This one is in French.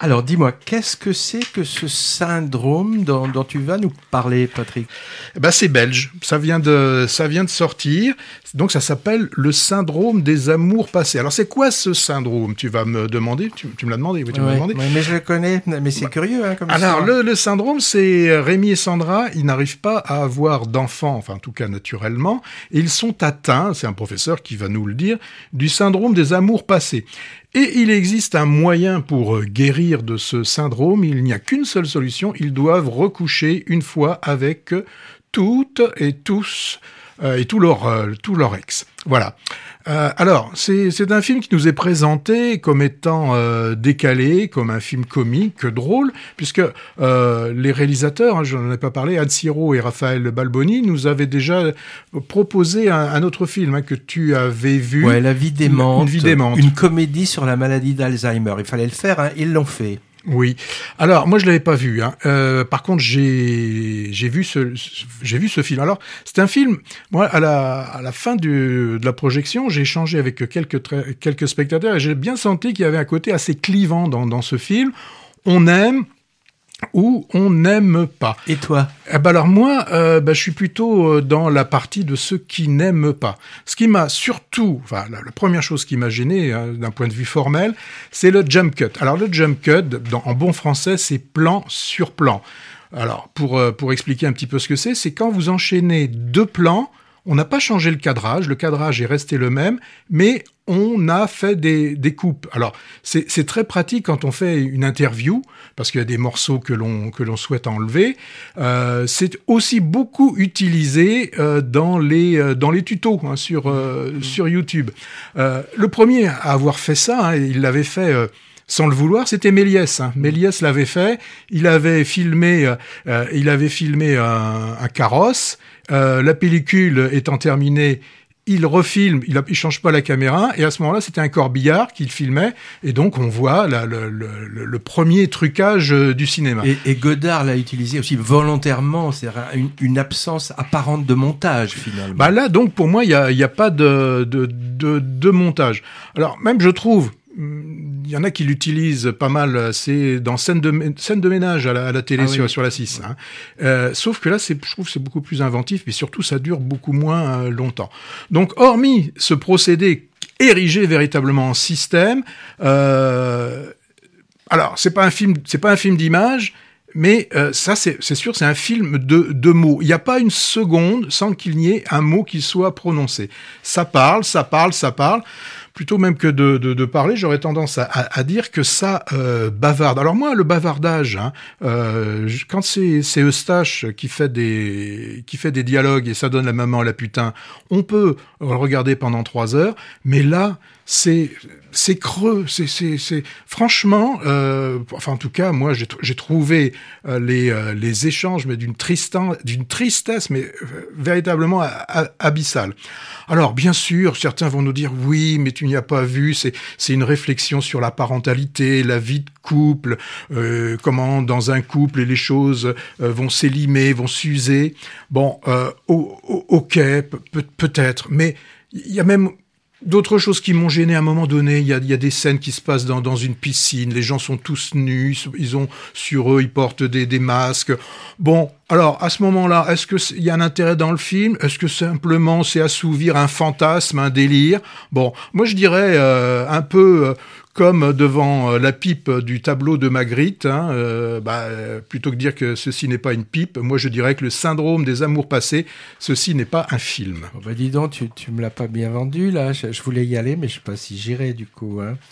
Alors dis-moi, qu'est-ce que c'est que ce syndrome dont, dont, tu vas nous parler, Patrick? Eh ben, C'est belge, ça vient, de, ça vient de sortir, donc ça s'appelle le syndrome des amours passés. Alors c'est quoi ce syndrome? Tu vas me demander, tu, tu me l'as demandé, oui, tu ouais, demandé. mais je le connais, mais c'est bah, curieux. Hein, comme alors le, le, syndrome, c'est Rémi et Sandra, ils n'arrivent pas à avoir d'enfants, enfin en tout cas naturellement, et ils sont atteints, c'est un professeur qui va nous le dire, du syndrome des amours passés. Et il existe un moyen pour euh, guérir de ce syndrome, il n'y a qu'une seule solution, ils doivent recoucher une fois avec toutes et tous euh, et euh, tout leur ex. Voilà. Euh, alors, c'est un film qui nous est présenté comme étant euh, décalé, comme un film comique, drôle, puisque euh, les réalisateurs, hein, je n'en ai pas parlé, Anne Siro et Raphaël Balboni, nous avaient déjà proposé un, un autre film hein, que tu avais vu. Ouais, La vie démente. Une vie démente. Une comédie sur la maladie d'Alzheimer. Il fallait le faire, hein, ils l'ont fait. Oui. Alors moi je l'avais pas vu. Hein. Euh, par contre j'ai vu ce j'ai vu ce film. Alors c'est un film. Moi à la à la fin du, de la projection j'ai échangé avec quelques quelques spectateurs et j'ai bien senti qu'il y avait un côté assez clivant dans dans ce film. On aime, ou on n'aime pas. Et toi eh ben Alors moi, euh, ben je suis plutôt dans la partie de ceux qui n'aiment pas. Ce qui m'a surtout, enfin la, la, première chose qui m'a gêné hein, d'un point de vue formel, c'est le jump cut. Alors le jump cut, dans, en bon français, c'est plan sur plan. Alors pour, euh, pour expliquer un petit peu ce que c'est, c'est quand vous enchaînez deux plans, on n'a pas changé le cadrage, le cadrage est resté le même, mais on a fait des, des coupes. Alors, c'est très pratique quand on fait une interview, parce qu'il y a des morceaux que l'on souhaite enlever. Euh, c'est aussi beaucoup utilisé euh, dans les euh, dans les tutos hein, sur sur YouTube. Le premier à avoir fait ça, hein, il l'avait fait sans le vouloir, c'était Méliès. Hein. Méliès l'avait fait. Il avait filmé, euh, il avait filmé un, un carrosse. Euh, la pellicule étant terminée, il refilme, il, a, il change pas la caméra, et à ce moment-là, c'était un corbillard qu'il filmait, et donc on voit la, le, le, le, premier trucage du cinéma. Et, et Godard l'a utilisé aussi volontairement, c'est-à-dire une, une, absence apparente de montage finalement. Bah là, donc pour moi, il y a, y a, pas de, de, de, de montage. Alors même, je trouve y en a qui l'utilisent pas mal, c'est dans scène de, scène de ménage à la, à la télé ah sur, oui. sur la 6. Hein. Euh, sauf que là, je trouve c'est beaucoup plus inventif, mais surtout, ça dure beaucoup moins euh, longtemps. Donc, hormis ce procédé érigé véritablement en système, euh, alors, c'est pas un film, c'est pas un film d'image, mais euh, ça, c'est sûr, c'est un film de, de mots. Il n'y a pas une seconde sans qu'il n'y ait un mot qui soit prononcé. Ça parle, ça parle, ça parle plutôt même que de, de, parler, j'aurais tendance à, à, dire que ça euh, bavarde. Alors moi, le bavardage, hein, euh, quand c'est Eustache qui fait des qui fait des dialogues et ça donne la maman à la putain, on peut le regarder pendant trois heures, mais là, c'est c'est creux, c'est franchement, euh, enfin en tout cas moi j'ai trouvé les les échanges mais d'une d'une tristesse mais véritablement abyssale. Alors bien sûr certains vont nous dire oui mais tu n'y as pas vu c'est une réflexion sur la parentalité, la vie de couple, euh, comment dans un couple les choses vont s'élimer, vont s'user. Bon ok peut peut-être mais il y a même D'autres choses qui m'ont gêné à un moment donné, il y a, y a des scènes qui se passent dans, dans, une piscine, les gens sont tous nus, ils ont sur eux, ils portent des, des masques. Bon, alors à ce moment-là, est-ce qu'il y a un intérêt dans le film? Est-ce que simplement c'est assouvir un fantasme, un délire? Bon, moi je dirais euh, un peu euh, comme devant la pipe du tableau de Magritte, hein, euh, bah, plutôt que dire que ceci n'est pas une pipe, moi je dirais que le syndrome des amours passés, ceci n'est pas un film. Oh bah dis donc, tu, tu me l'as pas bien vendu là, je, je, voulais y aller, mais je sais pas si j'irai du coup. Hein.